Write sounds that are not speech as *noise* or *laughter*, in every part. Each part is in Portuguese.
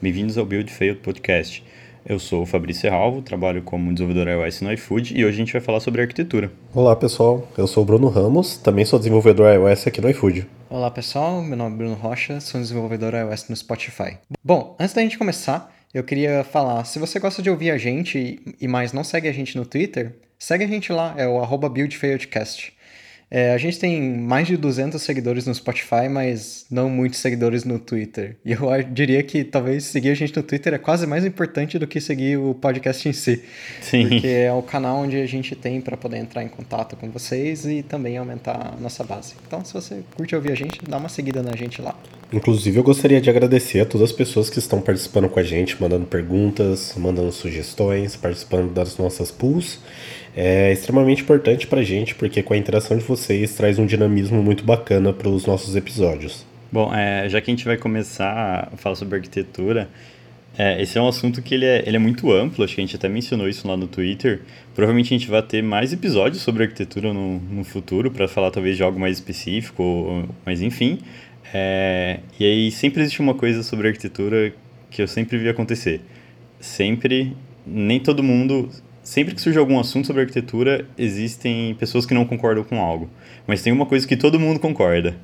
Bem-vindos ao Build Failed Podcast. Eu sou o Fabrício Serralvo, trabalho como desenvolvedor iOS no iFood e hoje a gente vai falar sobre arquitetura. Olá pessoal, eu sou o Bruno Ramos, também sou desenvolvedor iOS aqui no iFood. Olá pessoal, meu nome é Bruno Rocha, sou desenvolvedor iOS no Spotify. Bom, antes da gente começar, eu queria falar, se você gosta de ouvir a gente e mais não segue a gente no Twitter, segue a gente lá, é o arroba BuildFailedCast. É, a gente tem mais de 200 seguidores no Spotify, mas não muitos seguidores no Twitter. E eu diria que talvez seguir a gente no Twitter é quase mais importante do que seguir o podcast em si. Sim. Porque é o canal onde a gente tem para poder entrar em contato com vocês e também aumentar a nossa base. Então, se você curte ouvir a gente, dá uma seguida na gente lá. Inclusive, eu gostaria de agradecer a todas as pessoas que estão participando com a gente, mandando perguntas, mandando sugestões, participando das nossas pools é extremamente importante para a gente, porque com a interação de vocês traz um dinamismo muito bacana para os nossos episódios. Bom, é, já que a gente vai começar a falar sobre arquitetura, é, esse é um assunto que ele é, ele é muito amplo, acho que a gente até mencionou isso lá no Twitter. Provavelmente a gente vai ter mais episódios sobre arquitetura no, no futuro, para falar talvez de algo mais específico, mas enfim. É, e aí sempre existe uma coisa sobre arquitetura que eu sempre vi acontecer. Sempre, nem todo mundo sempre que surge algum assunto sobre arquitetura, existem pessoas que não concordam com algo. Mas tem uma coisa que todo mundo concorda.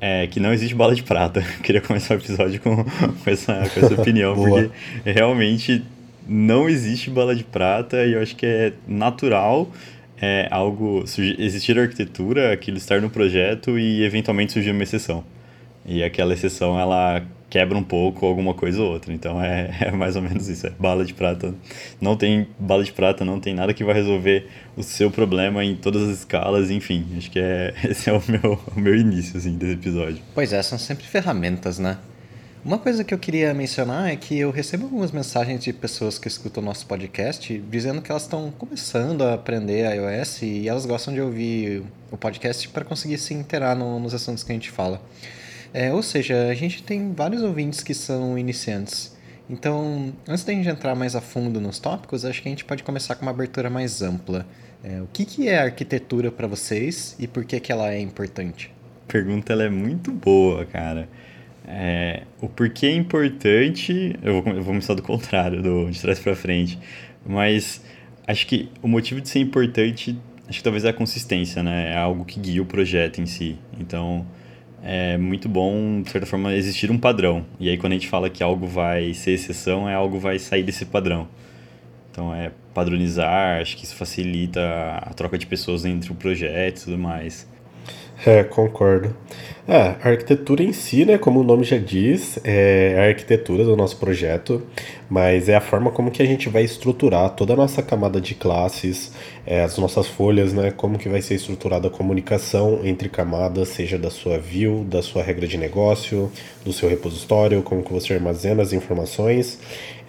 É que não existe bala de prata. *laughs* Eu queria começar o episódio com, *laughs* com, essa, com essa opinião, *laughs* porque realmente não existe bala de prata e eu acho que é natural é, algo existir arquitetura, aquilo estar no projeto e eventualmente surgir uma exceção. E aquela exceção ela quebra um pouco alguma coisa ou outra. Então é, *laughs* é, mais ou menos isso. É bala de prata. Não tem bala de prata, não tem nada que vai resolver o seu problema em todas as escalas, enfim. Acho que é, *laughs* esse é o meu, o meu início assim, desse episódio. Pois é, são sempre ferramentas, né? Uma coisa que eu queria mencionar é que eu recebo algumas mensagens de pessoas que escutam o nosso podcast dizendo que elas estão começando a aprender iOS e elas gostam de ouvir o podcast para conseguir se interar no, nos assuntos que a gente fala. É, ou seja, a gente tem vários ouvintes que são iniciantes. Então, antes da gente entrar mais a fundo nos tópicos, acho que a gente pode começar com uma abertura mais ampla. É, o que, que é arquitetura para vocês e por que, que ela é importante? A pergunta ela é muito boa, cara. É, o porquê é importante, eu vou, eu vou começar do contrário, do, de trás para frente. Mas acho que o motivo de ser importante, acho que talvez é a consistência, né? É algo que guia o projeto em si. Então, é muito bom, de certa forma, existir um padrão. E aí, quando a gente fala que algo vai ser exceção, é algo vai sair desse padrão. Então, é padronizar, acho que isso facilita a troca de pessoas entre o projeto e tudo mais. É, concordo. É, a arquitetura em si, né, como o nome já diz, é a arquitetura do nosso projeto, mas é a forma como que a gente vai estruturar toda a nossa camada de classes, é, as nossas folhas, né, como que vai ser estruturada a comunicação entre camadas, seja da sua view, da sua regra de negócio, do seu repositório, como que você armazena as informações,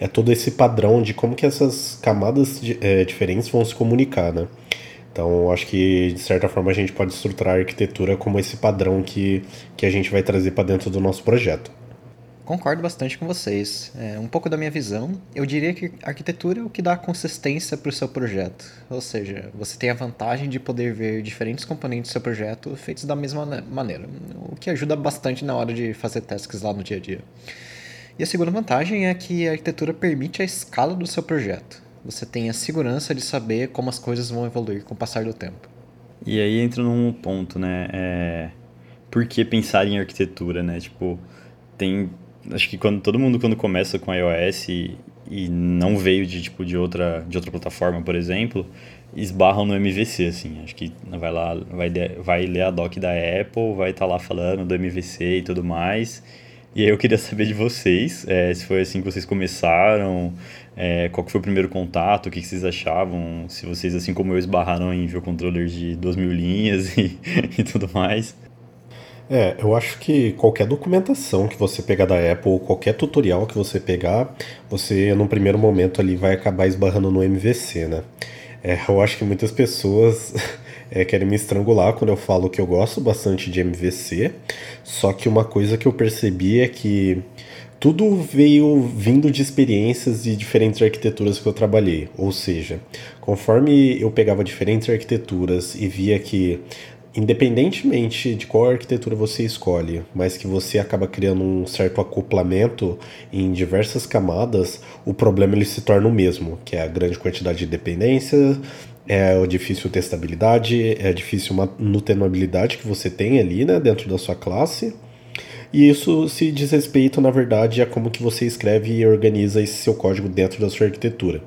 é todo esse padrão de como que essas camadas é, diferentes vão se comunicar, né. Então, acho que de certa forma a gente pode estruturar a arquitetura como esse padrão que, que a gente vai trazer para dentro do nosso projeto. Concordo bastante com vocês. É, um pouco da minha visão, eu diria que arquitetura é o que dá consistência para o seu projeto. Ou seja, você tem a vantagem de poder ver diferentes componentes do seu projeto feitos da mesma maneira, o que ajuda bastante na hora de fazer tasks lá no dia a dia. E a segunda vantagem é que a arquitetura permite a escala do seu projeto você tem a segurança de saber como as coisas vão evoluir com o passar do tempo. E aí entra num ponto, né? É... Por que pensar em arquitetura, né? Tipo, tem... Acho que quando todo mundo quando começa com iOS e, e não veio de, tipo, de, outra, de outra plataforma, por exemplo, esbarram no MVC, assim. Acho que vai lá, vai, vai ler a doc da Apple, vai estar tá lá falando do MVC e tudo mais. E aí eu queria saber de vocês, é, se foi assim que vocês começaram, é, qual que foi o primeiro contato, o que, que, vocês achavam, se vocês, assim como eu, esbarraram em view controller de 2 mil linhas *laughs* e, e tudo mais. É, eu acho que qualquer documentação que você pegar da Apple, qualquer tutorial que você pegar, você, num primeiro momento ali, vai acabar esbarrando no MVC, né? É, eu acho que muitas pessoas *laughs* é, querem me estrangular quando eu falo que eu gosto bastante de MVC, só que uma coisa que eu percebi é que tudo veio vindo de experiências de diferentes arquiteturas que eu trabalhei. Ou seja, conforme eu pegava diferentes arquiteturas e via que independentemente de qual arquitetura você escolhe, mas que você acaba criando um certo acoplamento em diversas camadas, o problema ele se torna o mesmo, que é a grande quantidade de dependências, é difícil testabilidade, é difícil manutenabilidade que você tem ali, né, dentro da sua classe. E isso se diz respeito, na verdade, a como que você escreve e organiza esse seu código dentro da sua arquitetura.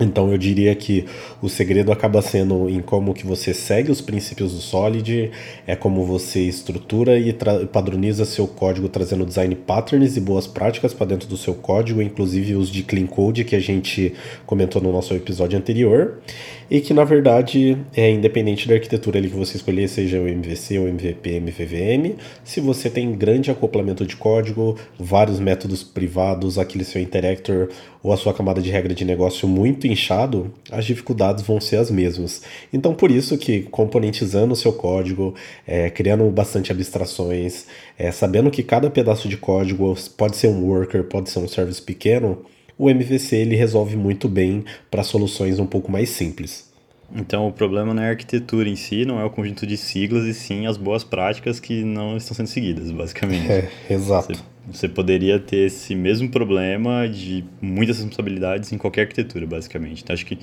Então eu diria que o segredo acaba sendo em como que você segue os princípios do Solid, é como você estrutura e padroniza seu código trazendo design patterns e boas práticas para dentro do seu código, inclusive os de clean code que a gente comentou no nosso episódio anterior. E que na verdade é independente da arquitetura ali que você escolher, seja o MVC ou MVP, MVVM, se você tem grande acoplamento de código, vários métodos privados, aquele seu interactor ou a sua camada de regra de negócio muito inchado, as dificuldades vão ser as mesmas. Então por isso que componentizando o seu código, é, criando bastante abstrações, é, sabendo que cada pedaço de código pode ser um worker, pode ser um service pequeno, o MVC ele resolve muito bem para soluções um pouco mais simples. Então o problema não é a arquitetura em si, não é o conjunto de siglas, e sim as boas práticas que não estão sendo seguidas, basicamente. É, exato. Você, você poderia ter esse mesmo problema de muitas responsabilidades em qualquer arquitetura, basicamente. Então acho que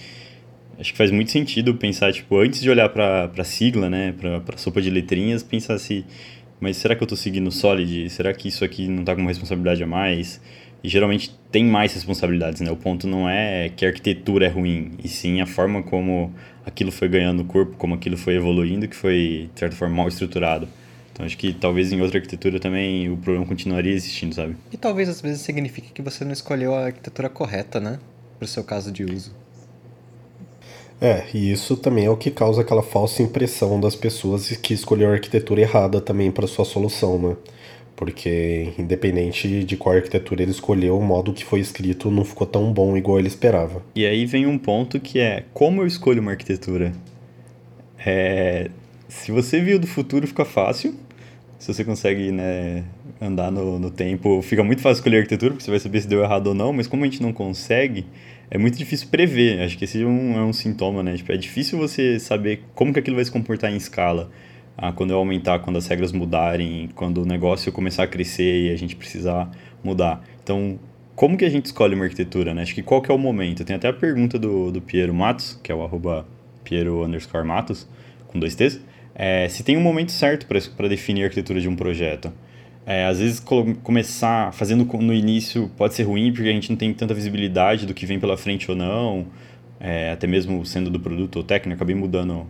acho que faz muito sentido pensar, tipo, antes de olhar para a sigla, né, para sopa de letrinhas, pensar se, mas será que eu estou seguindo Solid? Será que isso aqui não está com uma responsabilidade a mais? e geralmente tem mais responsabilidades, né? O ponto não é que a arquitetura é ruim, e sim a forma como aquilo foi ganhando corpo, como aquilo foi evoluindo, que foi, de certa forma, mal estruturado. Então acho que talvez em outra arquitetura também o problema continuaria existindo, sabe? E talvez às vezes signifique que você não escolheu a arquitetura correta, né? Para o seu caso de uso. É, e isso também é o que causa aquela falsa impressão das pessoas que escolheram a arquitetura errada também para sua solução, né? porque independente de qual arquitetura ele escolheu, o modo que foi escrito não ficou tão bom igual ele esperava. E aí vem um ponto que é como eu escolho uma arquitetura. É, se você viu do futuro, fica fácil. Se você consegue né, andar no, no tempo, fica muito fácil escolher arquitetura, porque você vai saber se deu errado ou não, mas como a gente não consegue, é muito difícil prever. Acho que esse é um, é um sintoma, né? Tipo, é difícil você saber como que aquilo vai se comportar em escala ah, quando eu aumentar, quando as regras mudarem, quando o negócio começar a crescer e a gente precisar mudar. Então, como que a gente escolhe uma arquitetura, né? Acho que qual que é o momento? Tem até a pergunta do, do Piero Matos, que é o arroba Piero underscore Matos, com dois T's, é, se tem um momento certo para definir a arquitetura de um projeto. É, às vezes começar fazendo no início pode ser ruim porque a gente não tem tanta visibilidade do que vem pela frente ou não, é, até mesmo sendo do produto ou técnico, acabei mudando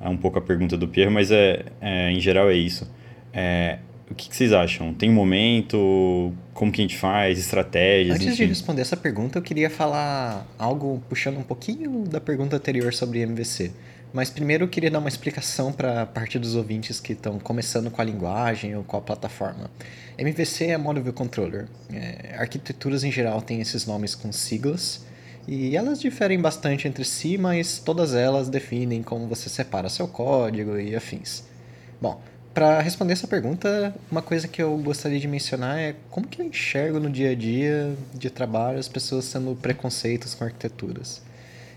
um pouco a pergunta do Pierre, mas é, é em geral é isso. É, o que, que, vocês acham? Tem um momento? Como que a gente faz? Estratégias? Antes enfim. de responder essa pergunta, eu queria falar algo puxando um pouquinho da pergunta anterior sobre MVC. Mas primeiro eu queria dar uma explicação para a parte dos ouvintes que estão começando com a linguagem ou com a plataforma. MVC é Model View Controller. É, arquiteturas em geral têm esses nomes com siglas. E elas diferem bastante entre si, mas todas elas definem como você separa seu código e afins. Bom, para responder essa pergunta, uma coisa que eu gostaria de mencionar é como que eu enxergo no dia a dia de trabalho as pessoas tendo preconceitos com arquiteturas.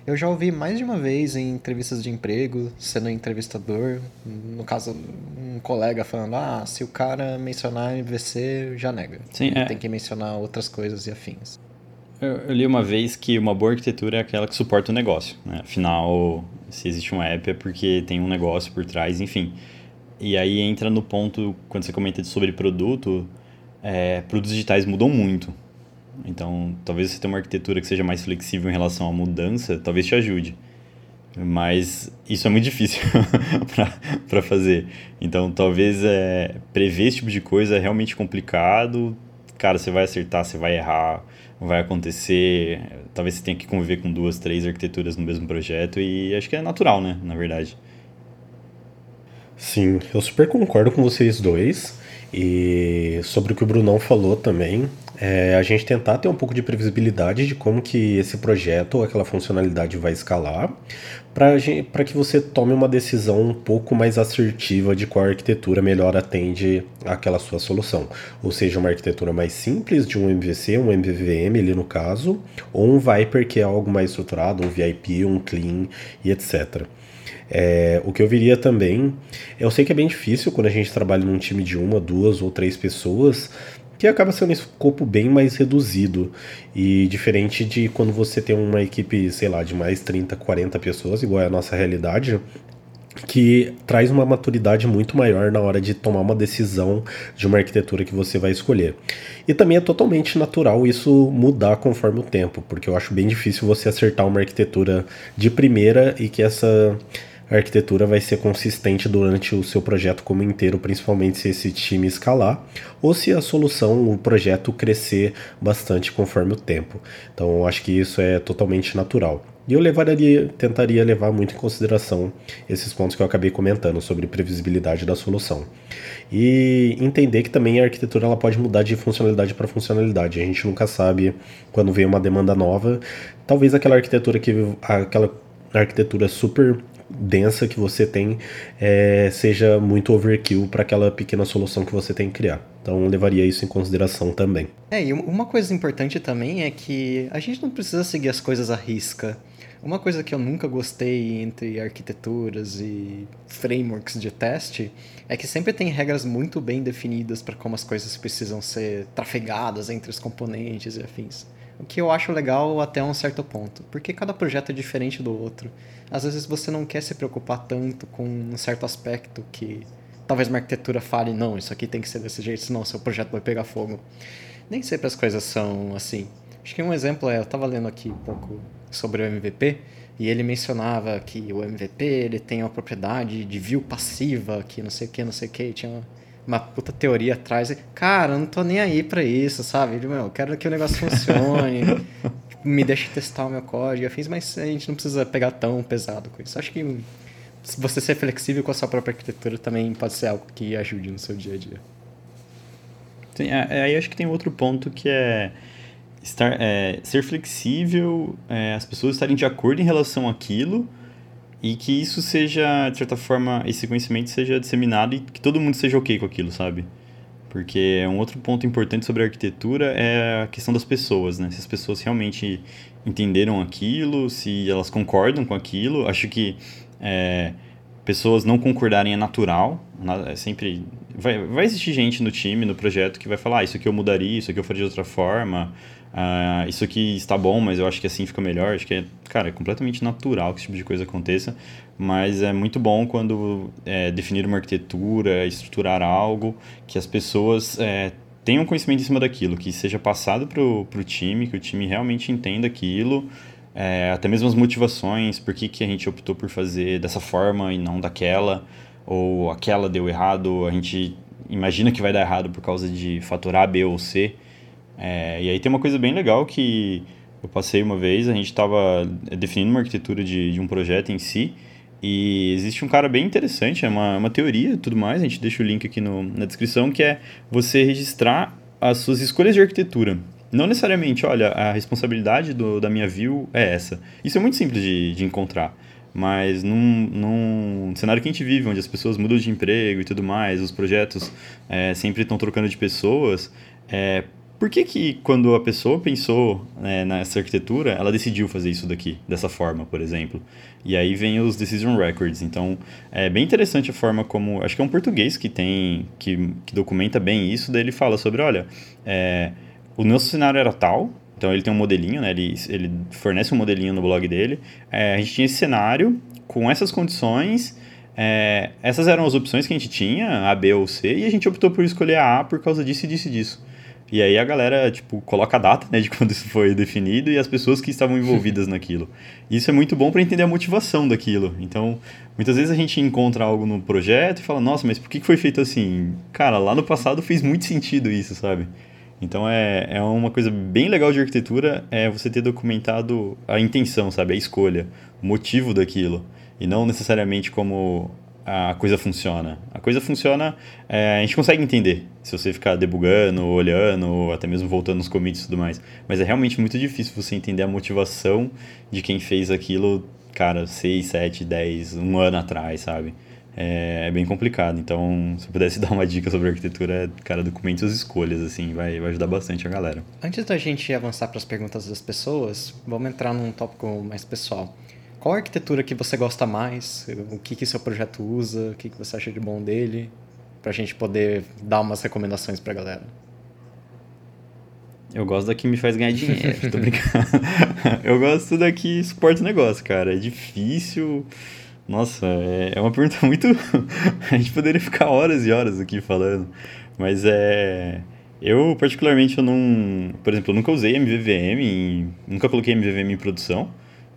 Eu já ouvi mais de uma vez em entrevistas de emprego, sendo entrevistador, no caso, um colega falando: ah, se o cara mencionar MVC, já nega. Sim, é. Tem que mencionar outras coisas e afins. Eu, eu, li uma vez que uma boa arquitetura é aquela que suporta o negócio. Né? Afinal, se existe um app é porque tem um negócio por trás, enfim. E aí entra no ponto, quando você comenta sobre produto, é, produtos digitais mudam muito. Então, talvez você tenha uma arquitetura que seja mais flexível em relação à mudança, talvez te ajude. Mas isso é muito difícil *laughs* para fazer. Então, talvez é, prever esse tipo de coisa é realmente complicado. Cara, você vai acertar, você vai errar vai acontecer. Talvez você tenha que conviver com duas, três arquiteturas no mesmo projeto e acho que é natural, né? Na verdade. Sim, eu super concordo com vocês dois. E sobre o que o Brunão falou também, é a gente tentar ter um pouco de previsibilidade de como que esse projeto ou aquela funcionalidade vai escalar, para que você tome uma decisão um pouco mais assertiva de qual arquitetura melhor atende àquela sua solução. Ou seja, uma arquitetura mais simples de um MVC, um MVVM ali no caso, ou um Viper que é algo mais estruturado, um VIP, um Clean e etc. É, o que eu viria também, eu sei que é bem difícil quando a gente trabalha num time de uma, duas ou três pessoas, que acaba sendo um escopo bem mais reduzido. E diferente de quando você tem uma equipe, sei lá, de mais 30, 40 pessoas, igual é a nossa realidade, que traz uma maturidade muito maior na hora de tomar uma decisão de uma arquitetura que você vai escolher. E também é totalmente natural isso mudar conforme o tempo, porque eu acho bem difícil você acertar uma arquitetura de primeira e que essa arquitetura vai ser consistente durante o seu projeto como inteiro, principalmente se esse time escalar ou se a solução, o projeto crescer bastante conforme o tempo. Então eu acho que isso é totalmente natural. E eu levaria, tentaria levar muito em consideração esses pontos que eu acabei comentando sobre previsibilidade da solução. E entender que também a arquitetura ela pode mudar de funcionalidade para funcionalidade. A gente nunca sabe quando vem uma demanda nova. Talvez aquela arquitetura que aquela arquitetura super densa que você tem é, seja muito overkill para aquela pequena solução que você tem que criar. Então levaria isso em consideração também. É, e uma coisa importante também é que a gente não precisa seguir as coisas à risca. Uma coisa que eu nunca gostei entre arquiteturas e frameworks de teste é que sempre tem regras muito bem definidas para como as coisas precisam ser trafegadas entre os componentes e afins. O que eu acho legal até um certo ponto, porque cada projeto é diferente do outro. Às vezes você não quer se preocupar tanto com um certo aspecto que talvez uma arquitetura fale, não, isso aqui tem que ser desse jeito, senão seu projeto vai pegar fogo. Nem sempre as coisas são assim. Acho que um exemplo é, eu estava lendo aqui um pouco sobre o MVP, e ele mencionava que o MVP ele tem uma propriedade de view passiva, que não sei o que, não sei o que, tinha uma puta teoria atrás. Cara, eu não tô nem aí pra isso, sabe? Meu, eu quero que o negócio funcione, *laughs* me deixe testar o meu código, afins, mas a gente não precisa pegar tão pesado com isso. Acho que você ser flexível com a sua própria arquitetura também pode ser algo que ajude no seu dia a dia. Sim, é, é, aí acho que tem outro ponto que é estar, é, ser flexível, é, as pessoas estarem de acordo em relação àquilo e que isso seja, de certa forma, esse conhecimento seja disseminado e que todo mundo seja ok com aquilo, sabe? Porque um outro ponto importante sobre a arquitetura é a questão das pessoas, né? Se as pessoas realmente entenderam aquilo, se elas concordam com aquilo. Acho que é, pessoas não concordarem é natural. É sempre vai, vai existir gente no time, no projeto, que vai falar: ah, isso aqui eu mudaria, isso aqui eu faria de outra forma. Uh, isso aqui está bom, mas eu acho que assim fica melhor. Acho que é, cara, é completamente natural que esse tipo de coisa aconteça, mas é muito bom quando é, definir uma arquitetura, estruturar algo, que as pessoas é, tenham conhecimento em cima daquilo, que seja passado para o time, que o time realmente entenda aquilo, é, até mesmo as motivações, por que, que a gente optou por fazer dessa forma e não daquela, ou aquela deu errado, a gente imagina que vai dar errado por causa de fator A, B ou C. É, e aí tem uma coisa bem legal que eu passei uma vez, a gente estava definindo uma arquitetura de, de um projeto em si, e existe um cara bem interessante, é uma, uma teoria e tudo mais, a gente deixa o link aqui no, na descrição, que é você registrar as suas escolhas de arquitetura. Não necessariamente, olha, a responsabilidade do, da minha view é essa. Isso é muito simples de, de encontrar. Mas num, num cenário que a gente vive, onde as pessoas mudam de emprego e tudo mais, os projetos é, sempre estão trocando de pessoas, é, por que, que quando a pessoa pensou né, nessa arquitetura, ela decidiu fazer isso daqui, dessa forma, por exemplo? E aí vem os Decision Records. Então, é bem interessante a forma como... Acho que é um português que tem... que, que documenta bem isso. Daí ele fala sobre, olha, é, o nosso cenário era tal, então ele tem um modelinho, né? Ele, ele fornece um modelinho no blog dele. É, a gente tinha esse cenário com essas condições. É, essas eram as opções que a gente tinha, A, B ou C, e a gente optou por escolher a A por causa disso e disso e disso. E aí a galera, tipo, coloca a data, né, de *laughs* quando isso foi definido e as pessoas que estavam envolvidas naquilo. Isso é muito bom para entender a motivação daquilo. Então, muitas vezes a gente encontra algo no projeto e fala, nossa, mas por que foi feito assim? Cara, lá no passado fez muito sentido isso, sabe? Então é, é uma coisa bem legal de arquitetura é você ter documentado a intenção, sabe? A escolha, o motivo daquilo. E não necessariamente como a coisa funciona. A coisa funciona, é, a gente consegue entender se você ficar debugando, olhando, ou até mesmo voltando nos commits e tudo mais. Mas é realmente muito difícil você entender a motivação de quem fez aquilo, cara, 6, 7, 10, um ano atrás, sabe? É, é bem complicado. Então, se eu pudesse *laughs* dar uma dica sobre arquitetura, cara, documente suas escolhas, assim, vai, vai ajudar bastante a galera. Antes da gente avançar para as perguntas das pessoas, vamos entrar num tópico mais pessoal. Qual arquitetura que você gosta mais? O que, que seu projeto usa? O que, que você acha de bom dele? Para a gente poder dar umas recomendações para a galera. Eu gosto da que me faz ganhar dinheiro, tô brincando. *laughs* eu gosto da que suporta o negócio, cara. É difícil. Nossa, é, é uma pergunta *laughs* muito. a gente poderia ficar horas e horas aqui falando. Mas é. Eu, particularmente, eu não. Por exemplo, eu nunca usei MVVM, em... nunca coloquei MVVM em produção.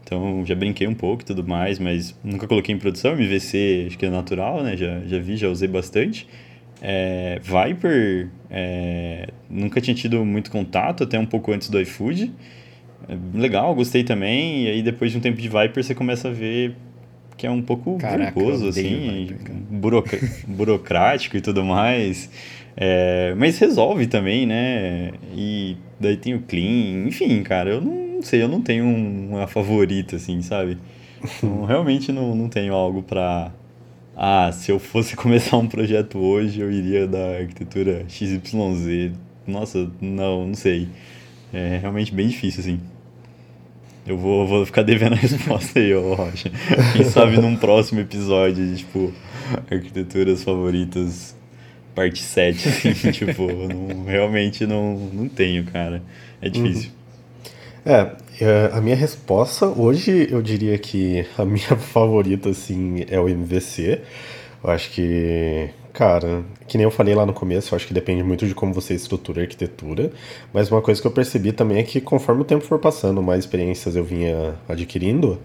Então já brinquei um pouco e tudo mais, mas nunca coloquei em produção. MVC acho que é natural, né? Já, já vi, já usei bastante. É, Viper, é, nunca tinha tido muito contato, até um pouco antes do iFood. É, legal, gostei também. E aí depois de um tempo de Viper você começa a ver que é um pouco Caraca, assim, buroc... *laughs* burocrático e tudo mais. É, mas resolve também, né? E daí tem o Clean, enfim, cara, eu não sei, eu não tenho uma favorita, assim, sabe? Então, *laughs* realmente não, não tenho algo pra. Ah, se eu fosse *laughs* começar um projeto hoje, eu iria da arquitetura XYZ. Nossa, não, não sei. É realmente bem difícil, assim. Eu vou, vou ficar devendo a *laughs* resposta aí, ô Rocha. Quem sabe num próximo episódio de, tipo, arquiteturas favoritas, parte 7, assim, *laughs* tipo, não, realmente não, não tenho, cara. É difícil. Uhum. É, é, a minha resposta, hoje eu diria que a *laughs* minha favorita, assim, é o MVC. Eu acho que Cara, que nem eu falei lá no começo, eu acho que depende muito de como você estrutura a arquitetura, mas uma coisa que eu percebi também é que conforme o tempo for passando, mais experiências eu vinha adquirindo,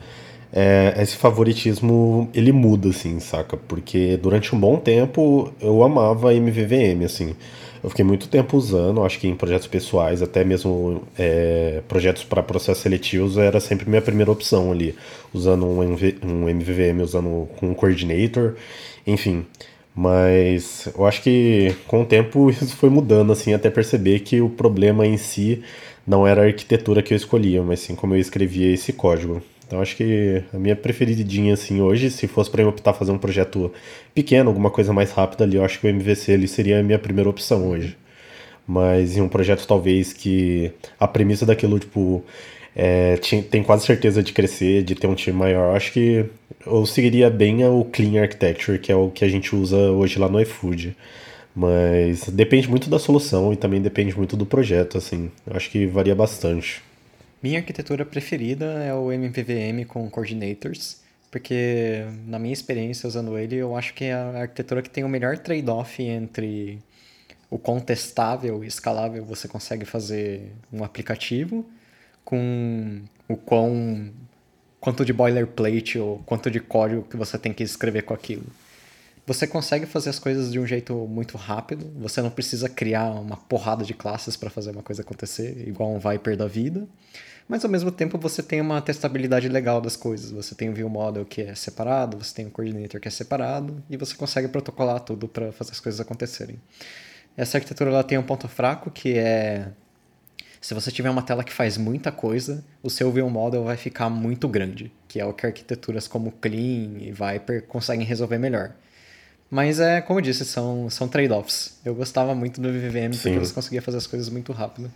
é, esse favoritismo ele muda, assim, saca? Porque durante um bom tempo eu amava MVVM, assim. Eu fiquei muito tempo usando, acho que em projetos pessoais, até mesmo é, projetos para processos seletivos, era sempre minha primeira opção ali, usando um, MV, um MVVM, usando um coordinator, enfim. Mas eu acho que com o tempo *laughs* isso foi mudando, assim, até perceber que o problema em si não era a arquitetura que eu escolhia, mas sim como eu escrevia esse código. Então acho que a minha preferidinha assim hoje, se fosse para eu optar fazer um projeto pequeno, alguma coisa mais rápida ali, eu acho que o MVC ali seria a minha primeira opção hoje. Mas em um projeto talvez que a premissa daquilo tipo é, tem quase certeza de crescer, de ter um time maior, acho que eu seguiria bem o Clean Architecture, que é o que a gente usa hoje lá no iFood. Mas depende muito da solução e também depende muito do projeto, assim. Acho que varia bastante. Minha arquitetura preferida é o MVVM com Coordinators, porque na minha experiência usando ele, eu acho que é a arquitetura que tem o melhor trade-off entre o contestável e escalável você consegue fazer um aplicativo com o quão quanto de boilerplate ou quanto de código que você tem que escrever com aquilo. Você consegue fazer as coisas de um jeito muito rápido, você não precisa criar uma porrada de classes para fazer uma coisa acontecer, igual um Viper da vida, mas ao mesmo tempo você tem uma testabilidade legal das coisas. Você tem o view model que é separado, você tem o coordinator que é separado, e você consegue protocolar tudo para fazer as coisas acontecerem. Essa arquitetura ela tem um ponto fraco que é se você tiver uma tela que faz muita coisa, o seu view model vai ficar muito grande, que é o que arquiteturas como Clean e Viper conseguem resolver melhor. Mas é, como eu disse, são, são trade-offs. Eu gostava muito do VVM porque você conseguia fazer as coisas muito rápido.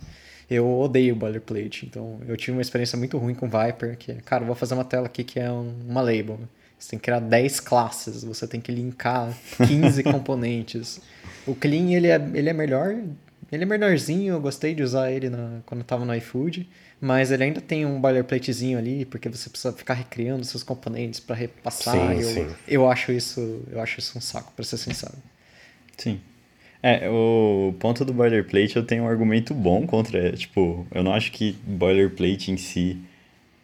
Eu odeio boilerplate, então eu tive uma experiência muito ruim com Viper, que é, cara, vou fazer uma tela aqui que é um, uma label. Você tem que criar 10 classes, você tem que linkar 15 *laughs* componentes. O Clean, ele é, ele é melhor ele é menorzinho, eu gostei de usar ele na, quando eu tava no iFood, mas ele ainda tem um boilerplatezinho ali, porque você precisa ficar recriando seus componentes para repassar. Sim, eu, sim. eu acho isso, eu acho isso um saco, para ser sincero. Sim. É, o ponto do boilerplate eu tenho um argumento bom contra, tipo, eu não acho que boilerplate em si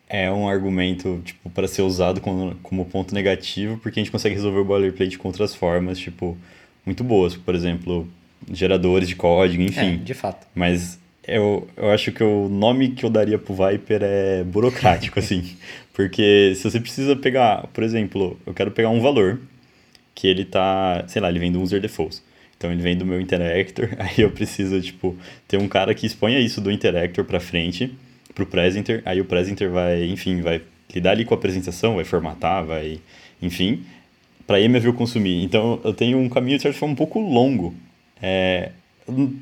é um argumento, tipo, para ser usado como, como ponto negativo, porque a gente consegue resolver o boilerplate com outras formas, tipo, muito boas. Por exemplo, geradores de código, enfim. É, de fato. Mas eu, eu acho que o nome que eu daria pro Viper é burocrático, assim. *laughs* Porque se você precisa pegar, por exemplo, eu quero pegar um valor que ele tá, sei lá, ele vem do user defaults. Então ele vem do meu interactor, *laughs* aí eu preciso, tipo, ter um cara que exponha isso do interactor para frente, pro presenter, aí o presenter vai, enfim, vai lidar ali com a apresentação, vai formatar, vai, enfim, para MView consumir. Então eu tenho um caminho de certa forma um pouco longo é,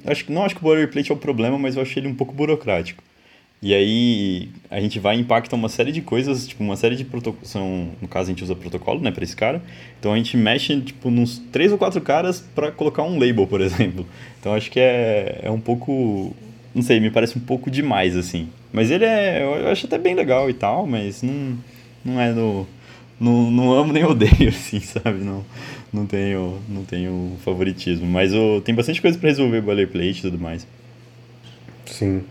acho, não acho que o boilerplate é o problema, mas eu achei ele um pouco burocrático. E aí a gente vai impactar uma série de coisas, tipo, uma série de protocolos. No caso, a gente usa protocolo, né, para esse cara. Então a gente mexe, tipo, nos três ou quatro caras para colocar um label, por *laughs* exemplo. Então acho que é, é um pouco. Não sei, me parece um pouco demais, assim. Mas ele é. Eu acho até bem legal e tal, mas não, não é no. Não, não amo nem odeio, *laughs* assim, sabe? Não, não, tenho, não tenho favoritismo. Mas oh, tem bastante coisa para resolver boilerplate e tudo mais. Sim.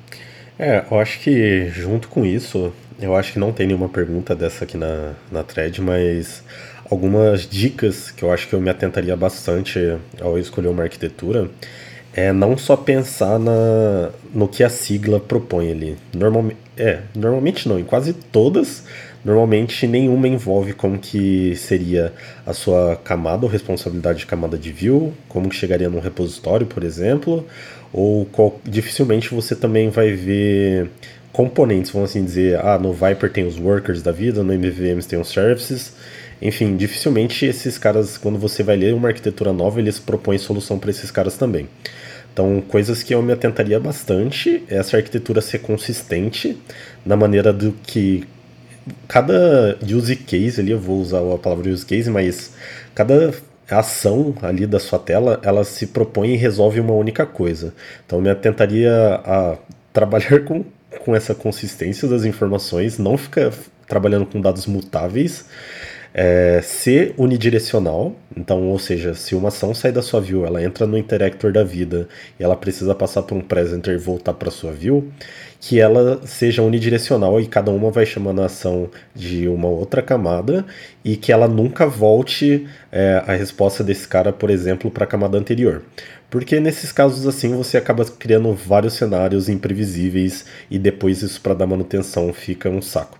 É, eu acho que junto com isso, eu acho que não tem nenhuma pergunta dessa aqui na, na thread, mas algumas dicas que eu acho que eu me atentaria bastante ao escolher uma arquitetura é não só pensar na, no que a sigla propõe ali. Normalmente, é, normalmente não, em quase todas, normalmente nenhuma envolve como que seria a sua camada ou responsabilidade de camada de view, como que chegaria num repositório, por exemplo, ou qual, dificilmente você também vai ver componentes, vamos assim dizer, ah, no Viper tem os workers da vida, no MVVM tem os services, enfim, dificilmente esses caras, quando você vai ler uma arquitetura nova, eles propõem solução para esses caras também. Então, coisas que eu me atentaria bastante é essa arquitetura ser consistente na maneira do que cada use case ali, eu vou usar a palavra use case, mas cada ação ali da sua tela, ela se propõe e resolve uma única coisa. Então eu tentaria a trabalhar *laughs* com, com essa consistência das informações, não ficar trabalhando com dados mutáveis, é, ser unidirecional, então, ou seja, se uma ação sai da sua view, ela entra no interactor da vida e ela precisa passar por um presenter e voltar para sua view, que ela seja unidirecional e cada uma vai chamando a ação de uma outra camada e que ela nunca volte é, a resposta desse cara, por exemplo, para a camada anterior. Porque nesses casos assim você acaba criando vários cenários imprevisíveis e depois isso para dar manutenção fica um saco.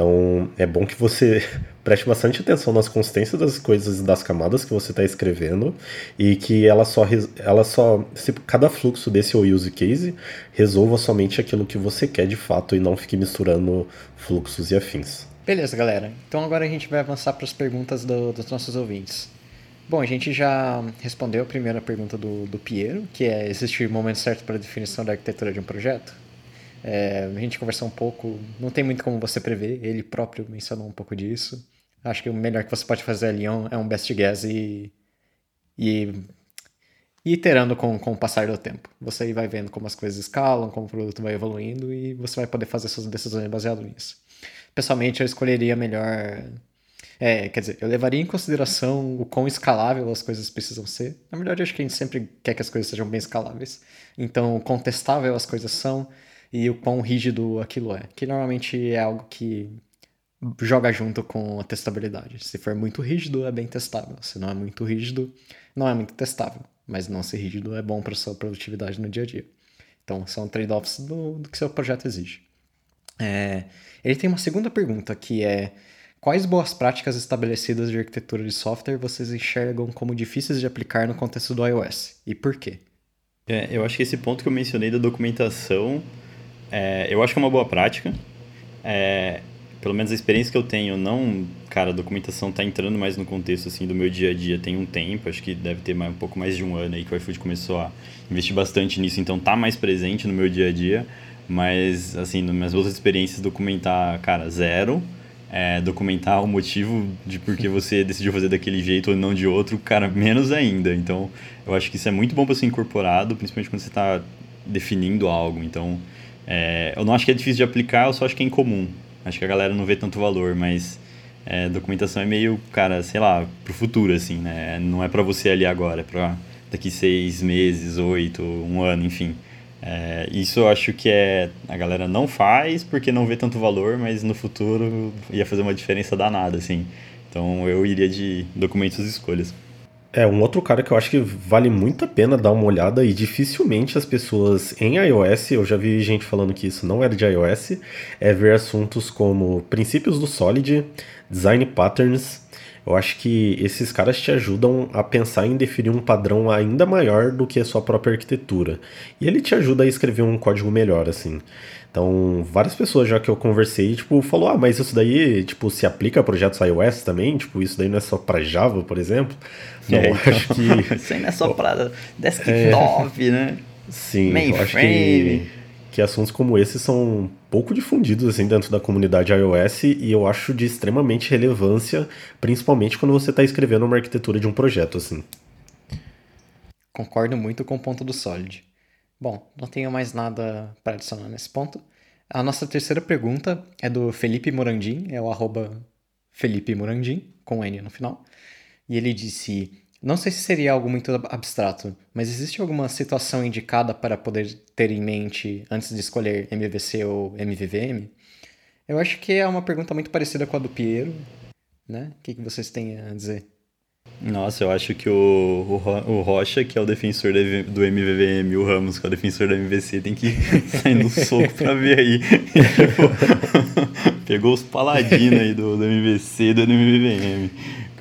Então é bom que você *laughs* preste bastante atenção nas consistências das coisas das camadas que você está escrevendo e que ela só, ela só se cada fluxo desse use case resolva somente aquilo que você quer de fato e não fique misturando fluxos e afins. Beleza, galera. Então agora a gente vai avançar para as perguntas do, dos nossos ouvintes. Bom, a gente já respondeu a primeira pergunta do, do Piero, que é: existe o momento certo para a definição da arquitetura de um projeto? É, a gente conversou um pouco, não tem muito como você prever, ele próprio mencionou um pouco disso. Acho que o melhor que você pode fazer ali é um, é um best guess e, e, e iterando com, com o passar do tempo. Você vai vendo como as coisas escalam, como o produto vai evoluindo e você vai poder fazer suas decisões baseado nisso. Pessoalmente, eu escolheria melhor. É, quer dizer, eu levaria em consideração o quão escalável as coisas precisam ser. Na verdade, acho que a gente sempre quer que as coisas sejam bem escaláveis. Então, contestável as coisas são e o quão rígido aquilo é. Que normalmente é algo que joga junto com a testabilidade. Se for muito rígido, é bem testável. Se não é muito rígido, não é muito testável. Mas não ser rígido é bom para sua produtividade no dia a dia. Então, são trade-offs do, do, que seu projeto exige. É, ele tem uma segunda pergunta que é quais boas práticas estabelecidas de arquitetura de software vocês enxergam como difíceis de aplicar no contexto do iOS e por quê? É, eu acho que esse ponto que eu mencionei da documentação é, eu acho que é uma boa prática. É, pelo menos a experiência que eu tenho, não, cara, a documentação está entrando mais no contexto assim do meu dia a dia tem um tempo, acho que deve ter mais, um pouco mais de um ano aí que o iFood começou a investir bastante nisso, então tá mais presente no meu dia a dia, mas assim, nas minhas outras experiências documentar, cara, zero, é, documentar o motivo de por que você decidiu fazer daquele jeito ou não de outro, cara, menos ainda. Então, eu acho que isso é muito bom para ser incorporado, principalmente quando você está definindo algo. Então, é, eu não acho que é difícil de aplicar, eu só acho que é incomum. Acho que a galera não vê tanto valor, mas é, documentação é meio, cara, sei lá, pro futuro, assim, né? Não é para você ali agora, é pra daqui seis meses, oito, um ano, enfim. É, isso eu acho que é a galera não faz porque não vê tanto valor, mas no futuro ia fazer uma diferença danada, assim. Então eu iria de documentos e escolhas. É, um outro cara que eu acho que vale muito a pena dar uma olhada e dificilmente as pessoas em iOS, eu já vi gente falando que isso não era de iOS, é ver assuntos como princípios do Solid, design patterns. Eu acho que esses caras te ajudam a pensar em definir um padrão ainda maior do que a sua própria arquitetura. E ele te ajuda a escrever um código melhor, assim. Então, várias pessoas já que eu conversei, tipo, falou: "Ah, mas isso daí, tipo, se aplica a projetos iOS também? Tipo, isso daí não é só para Java, por exemplo?" Não, é, então, acho que *laughs* isso aí não é só para desktop, é... né? Sim, Mainframe. acho que que assuntos como esse são pouco difundidos assim dentro da comunidade iOS e eu acho de extremamente relevância, principalmente quando você está escrevendo uma arquitetura de um projeto assim. Concordo muito com o ponto do Solid. Bom, não tenho mais nada para adicionar nesse ponto. A nossa terceira pergunta é do Felipe Morandim, é o arroba Felipe Morandim, com N no final. E ele disse: Não sei se seria algo muito abstrato, mas existe alguma situação indicada para poder ter em mente antes de escolher MVC ou MVVM? Eu acho que é uma pergunta muito parecida com a do Piero, né? O que, que vocês têm a dizer? Nossa, eu acho que o, o, o Rocha, que é o defensor do MVVM, e o Ramos, que é o defensor do MVC, tem que *laughs* sair no soco pra ver aí. *laughs* Pegou os paladinos aí do, do MVC e do MVVM.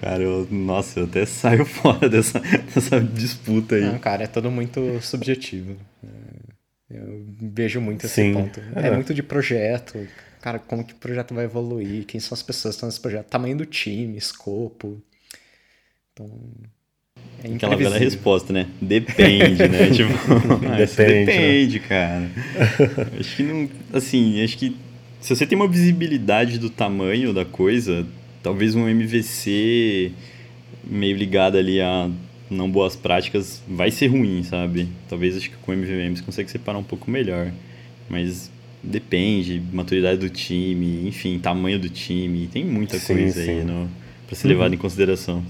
Cara, eu, nossa, eu até saio *laughs* fora dessa, dessa disputa aí. Não, cara, é tudo muito subjetivo. É, eu vejo muito esse Sim, ponto. É. é muito de projeto. Cara, como que o projeto vai evoluir? Quem são as pessoas que estão nesse projeto? Tamanho do time, escopo. Então. É Aquela velha resposta, né? Depende, né? *laughs* tipo, depende, *laughs* depende, né? *laughs* cara. acho que não. Assim, acho que se você tem uma visibilidade do tamanho da coisa, talvez um MVC meio ligado ali a não boas práticas vai ser ruim, sabe? Talvez acho que com o MVM você consegue separar um pouco melhor. Mas depende, maturidade do time, enfim, tamanho do time, tem muita sim, coisa sim. aí no, pra ser uhum. levado em consideração.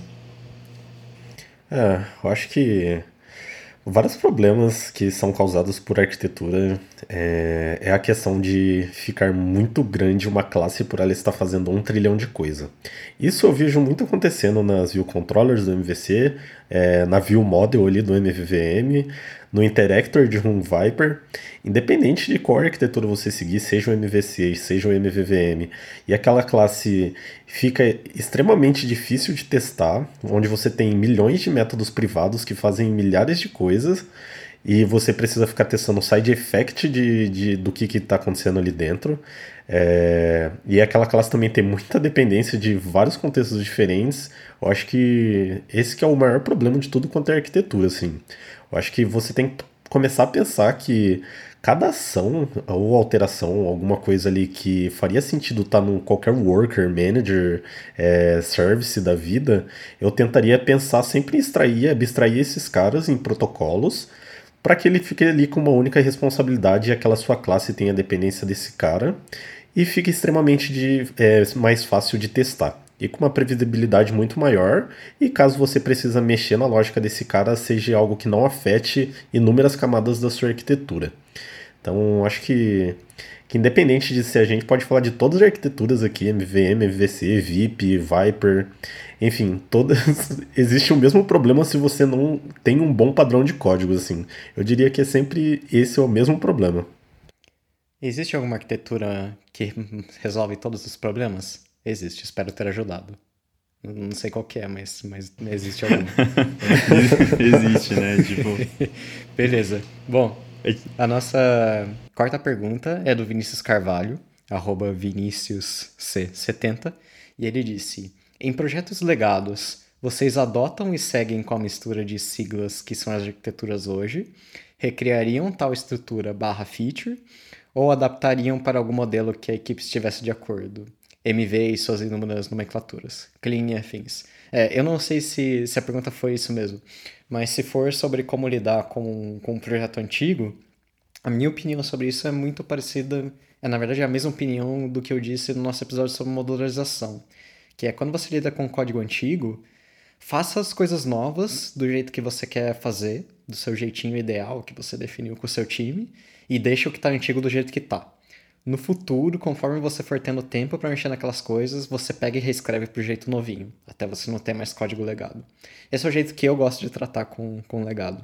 É, eu acho que vários problemas que são causados por arquitetura é, é, a questão de ficar muito grande uma classe por ela estar fazendo um trilhão de coisa. Isso eu vejo muito acontecendo nas view controllers do MVC, é, na view model ali do MVVM, no Interactor de Room Viper, independente de qual arquitetura você seguir, seja o MVC, seja o MVVM, e aquela classe fica extremamente difícil de testar, onde você tem milhões de métodos privados que fazem milhares de coisas, e você precisa ficar testando o side effect de, de, do que está acontecendo ali dentro. É, e aquela classe também tem muita dependência de vários contextos diferentes. Eu acho que esse que é o maior problema de tudo quanto é arquitetura, assim. Eu acho que você tem que começar a pensar que cada ação ou alteração, alguma coisa ali que faria sentido estar tá num qualquer worker, manager, é, service da vida, eu tentaria pensar sempre em extrair, abstrair esses caras em protocolos para que ele fique ali com uma única responsabilidade e aquela sua classe tenha dependência desse cara e fique extremamente de, é, mais fácil de testar e com uma previsibilidade muito maior. E caso você precisa mexer na lógica desse cara, seja algo que não afete inúmeras camadas da sua arquitetura. Então, acho que, que independente de se a gente pode falar de todas as arquiteturas aqui, MVM, MVC, VIP, Viper, enfim, todas *laughs* existe o mesmo problema se você não tem um bom padrão de código assim. Eu diria que é sempre esse é o mesmo problema. Existe alguma arquitetura que *laughs* resolve todos os problemas? Existe, espero ter ajudado. Não sei qual que é, mas, mas existe alguma. *laughs* existe, né? Tipo... *laughs* Beleza. Bom, a nossa quarta pergunta é do Vinícius Carvalho, arroba ViníciusC70, e ele disse: Em projetos legados, vocês adotam e seguem com a mistura de siglas que são as arquiteturas hoje, recriariam tal estrutura barra feature, ou adaptariam para algum modelo que a equipe estivesse de acordo? MV e suas inúmeras nomenclaturas, clean e afins. É, eu não sei se, se a pergunta foi isso mesmo, mas se for sobre como lidar com, com um projeto antigo, a minha opinião sobre isso é muito parecida, é na verdade a mesma opinião do que eu disse no nosso episódio sobre modularização, que é quando você lida com código antigo, faça as coisas novas do jeito que você quer fazer, do seu jeitinho ideal que você definiu com o seu time, e deixa o que está antigo do jeito que está no futuro, conforme você for tendo tempo para mexer naquelas coisas, você pega e reescreve pro jeito novinho, até você não ter mais código legado. Esse é o jeito que eu gosto de tratar com, com legado.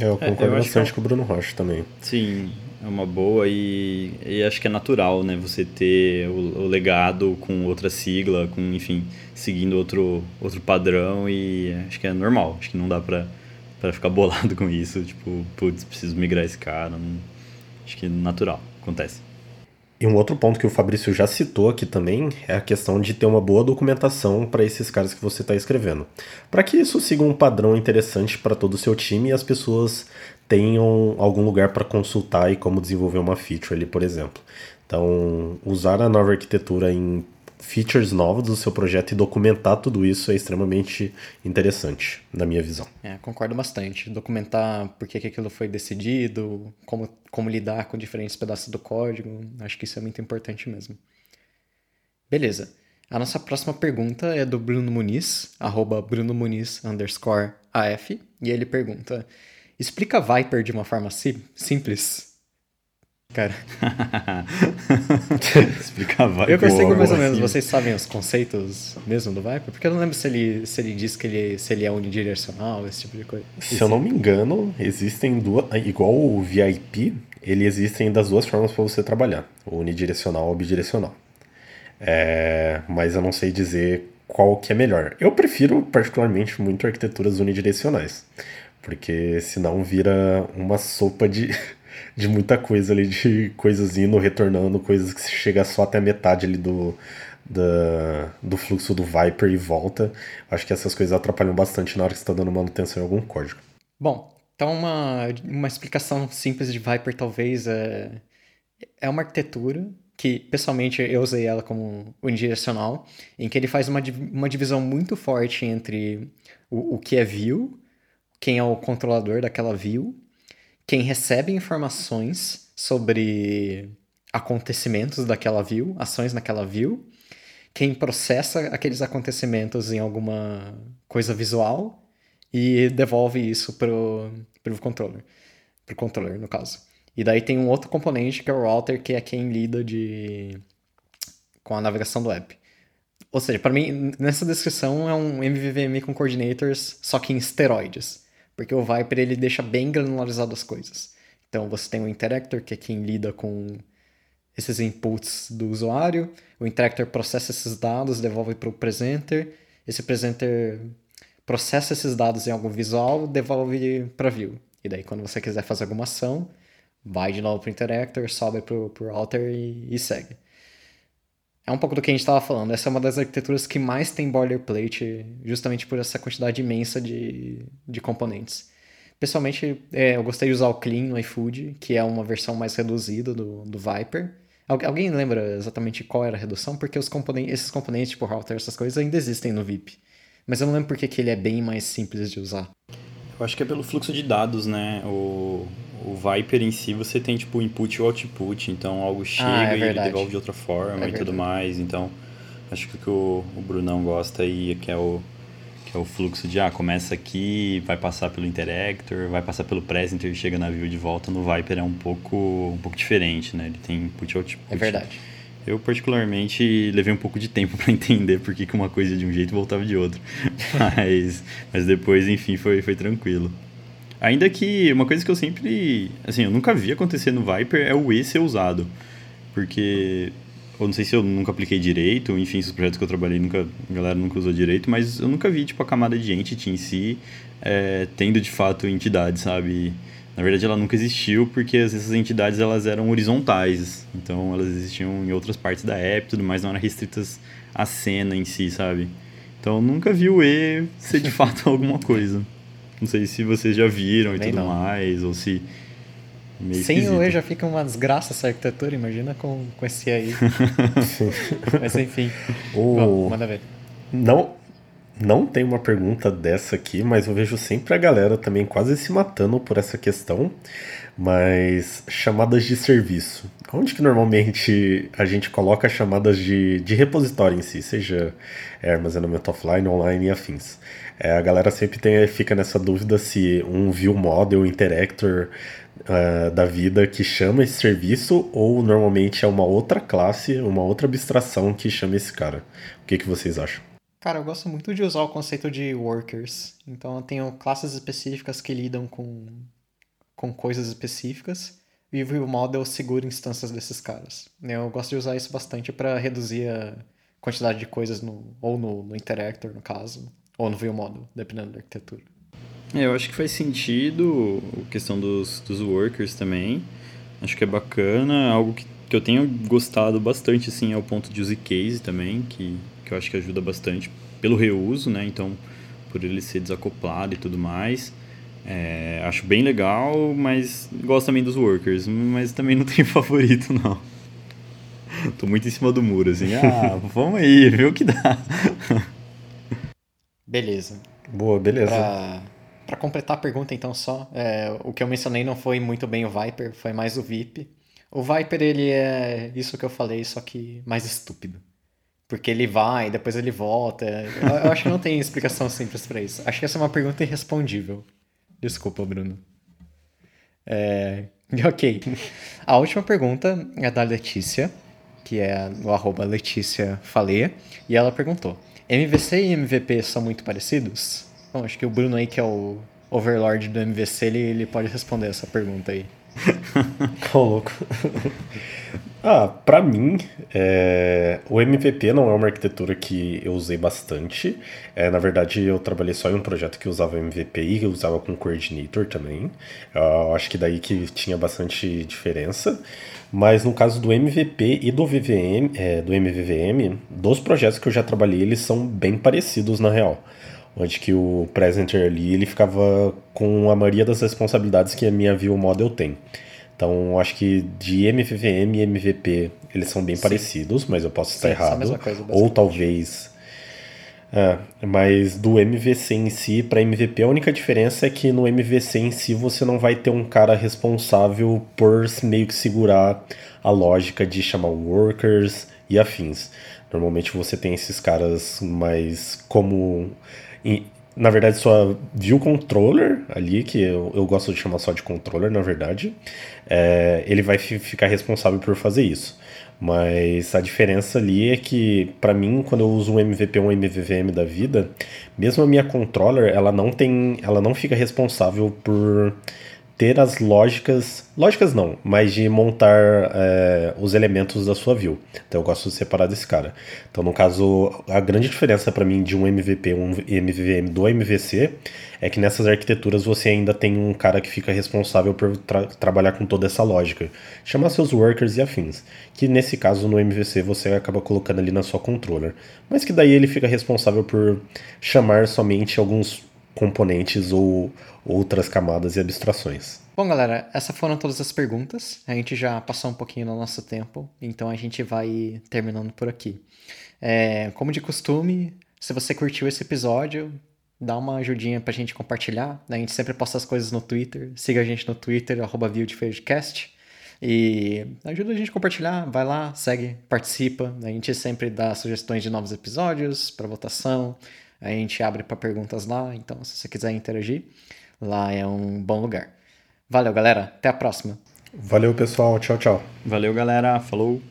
É, eu concordo é, eu bastante é com o Bruno Rocha também. Sim, é uma boa e, e acho que é natural, né? Você ter o, o, legado com outra sigla, com, enfim, seguindo outro, outro padrão e acho que é normal. Acho que não dá pra, pra ficar bolado *laughs* com isso. Tipo, putz, preciso migrar esse cara. Não, Acho que natural, acontece. E um outro ponto que o Fabrício já citou aqui também é a questão de ter uma boa documentação para esses caras que você está escrevendo. Para que isso siga um padrão interessante para todo o seu time e as pessoas tenham algum lugar para consultar e como desenvolver uma feature ali, por exemplo. Então, usar a nova arquitetura em features novas do seu projeto e documentar tudo isso é extremamente interessante, na minha visão. É, concordo bastante. Documentar por que, aquilo foi decidido, como, como lidar com diferentes pedaços do código, acho que isso é muito importante mesmo. Beleza. A nossa próxima pergunta é do Bruno Muniz, arroba Bruno Muniz underscore AF, e ele pergunta: Explica Viper de uma forma sim simples cara. *laughs* Explicar Viper. Eu percebo mais ou menos, assim. vocês sabem os conceitos mesmo do Viper? Porque eu não lembro se ele, se ele diz que ele, se ele é unidirecional, esse tipo de coisa. Se eu não me engano, existem duas. Igual o VIP, ele existem das duas formas para você trabalhar: unidirecional ou bidirecional. É, mas eu não sei dizer qual que é melhor. Eu prefiro particularmente muito arquiteturas unidirecionais, porque senão vira uma sopa de de muita coisa ali, de coisas indo, retornando, coisas que chega só até metade ali do, da, do fluxo do Viper e volta. Acho que essas coisas atrapalham bastante na hora que você está dando manutenção em algum código. Bom, então uma, uma explicação simples de Viper talvez é, é uma arquitetura que pessoalmente eu usei ela como unidirecional, em que ele faz uma, uma divisão muito forte entre o, o que é view, quem é o controlador daquela view, quem recebe informações sobre acontecimentos daquela view, ações naquela view, quem processa aqueles acontecimentos em alguma coisa visual e devolve isso pro, pro controller, pro controller no caso. E daí tem um outro componente que é o router, que é quem lida de com a navegação do app. Ou seja, para mim, nessa descrição é um MVVM com coordinators, só que em esteroides. Porque o Viper ele deixa bem granularizado as coisas. Então você tem o Interactor, que é quem lida com esses inputs do usuário. O Interactor processa esses dados, devolve para o Presenter. Esse Presenter processa esses dados em algum visual, devolve para View. E daí quando você quiser fazer alguma ação, vai de novo para o Interactor, sobe para o Router e, e segue é um pouco do que a gente estava falando. Essa é uma das arquiteturas que mais tem boilerplate, justamente por essa quantidade imensa de, de componentes. Pessoalmente, é, eu gostei de usar o Clean no iFood, que é uma versão mais reduzida do, do Viper. alguém lembra exatamente qual era a redução? Porque os componentes, esses componentes, tipo router, essas coisas, ainda existem no VIP. Mas eu não lembro porque que ele é bem mais simples de usar. Eu acho que é pelo fluxo de dados, né? O, o Viper em si você tem tipo input e output, então algo ah, chega ah, é e ele devolve de outra forma é e tudo mais. Então acho que o que o, o Brunão gosta aí é que é o que é o fluxo de ah, começa aqui, vai passar pelo interactor, vai passar pelo presenter e chega na view de volta. No Viper é um pouco um pouco diferente, né? Ele tem input e output. É verdade. Eu, particularmente, levei um pouco de tempo *laughs* para entender por que uma coisa de um jeito voltava de outro. *laughs* mas, mas depois, enfim, foi, foi tranquilo. Ainda que uma coisa que eu sempre. Assim, eu nunca vi acontecer no Viper é o E ser usado. Porque. Eu não sei se eu nunca apliquei direito, enfim, esses projetos que eu trabalhei, nunca, a galera nunca usou direito, mas eu nunca vi, tipo, a camada de entity em si é, tendo de fato entidade, sabe? Na verdade, ela nunca existiu porque essas entidades elas eram horizontais, então elas existiam em outras partes da app e tudo mais, não eram restritas à cena em si, sabe? Então eu nunca vi o E ser de *laughs* fato alguma coisa. Não sei se vocês já viram e tudo não. mais, ou se. Meio Sem esquisito. o E já fica uma desgraça essa arquitetura, imagina com, com esse aí. *laughs* Mas enfim. *laughs* O... Bom, manda ver. Não, não tem uma pergunta dessa aqui, mas eu vejo sempre a galera também quase se matando por essa questão. Mas chamadas de serviço. Onde que normalmente a gente coloca chamadas de, de repositório em si, seja armazenamento offline, online e afins? É, a galera sempre tem, fica nessa dúvida se um view model, interactor uh, da vida que chama esse serviço ou normalmente é uma outra classe, uma outra abstração que chama esse cara. O que, que vocês acham? Cara, eu gosto muito de usar o conceito de workers. Então eu tenho classes específicas que lidam com, com coisas específicas e o view model segura instâncias desses caras. Eu gosto de usar isso bastante para reduzir a quantidade de coisas no, ou no, no interactor, no caso, ou no ViewModel, dependendo da arquitetura. É, eu acho que faz sentido a questão dos, dos workers também. Acho que é bacana. Algo que, que eu tenho gostado bastante, assim, é o ponto de use case também, que, que eu acho que ajuda bastante pelo reuso, né? Então, por ele ser desacoplado e tudo mais. É, acho bem legal, mas gosto também dos workers, mas também não *laughs* tenho favorito, não. Tô muito em cima do muro, assim. Ah, *laughs* vamos aí, vê o que dá. Beleza. Boa, beleza. Pra, pra completar a pergunta, então, só, é, o que eu mencionei não foi muito bem o Viper, foi mais o VIP. O Viper, ele é isso que eu falei, só que mais estúpido. Porque ele vai, depois ele volta. Eu, acho que não tem explicação simples para isso. Acho que essa é uma pergunta irrespondível. Desculpa, Bruno. É, *laughs* ok. A última pergunta é da Letícia, que é o arroba Letícia Falê, e ela perguntou: MVC e MVP são muito parecidos? Bom, acho que o Bruno aí, que é o overlord do MVC, ele, ele pode responder essa pergunta aí. *laughs* Ô, louco. *laughs* ah, pra mim, é... o MVP não é uma arquitetura que eu usei bastante. É, na verdade, eu trabalhei só em um projeto que usava MVP e usava com Coordinator também. Eu acho que daí que tinha bastante diferença. Mas no caso do MVP e do VVM, é, do MVVM, dos projetos que eu já trabalhei, eles são bem parecidos na real onde que o presenter ali ele ficava com a maioria das responsabilidades que a minha view model tem. Então, acho que de MVVM e MVP eles são bem Sim. parecidos, mas eu posso estar Sim, errado. Coisa, Ou talvez. É, mas do MVC em si para MVP, a única diferença é que no MVC em si você não vai ter um cara responsável por meio que segurar a lógica de chamar workers e afins. Normalmente você tem esses caras mais como na verdade, sua view controller ali, que eu, eu gosto de chamar só de controller, na verdade, é, ele vai ficar responsável por fazer isso. Mas a diferença ali é que, para mim, quando eu uso um MVP ou um MVVM da vida, mesmo a minha controller, ela não tem, ela não fica responsável por ter as lógicas, lógicas não, mas de montar é, os elementos da sua view. Então eu gosto de separar desse cara. Então no caso, a grande diferença para mim de um MVP, um MVVM do MVC é que nessas arquiteturas você ainda tem um cara que fica responsável por tra trabalhar com toda essa lógica, chamar seus workers e afins, que nesse caso no MVC você acaba colocando ali na sua controller, mas que daí ele fica responsável por chamar somente alguns componentes ou outras camadas e abstrações. Bom, galera, essas foram todas as perguntas. A gente já passou um pouquinho no nosso tempo, então a gente vai terminando por aqui. É, como de costume, se você curtiu esse episódio, dá uma ajudinha pra gente compartilhar. A gente sempre posta as coisas no Twitter. Siga a gente no Twitter, arroba E ajuda a gente a compartilhar, vai lá, segue, participa. A gente sempre dá sugestões de novos episódios para votação. A gente abre para perguntas lá, então se você quiser interagir, lá é um bom lugar. Valeu, galera. Até a próxima. Valeu, pessoal. Tchau, tchau. Valeu, galera. Falou.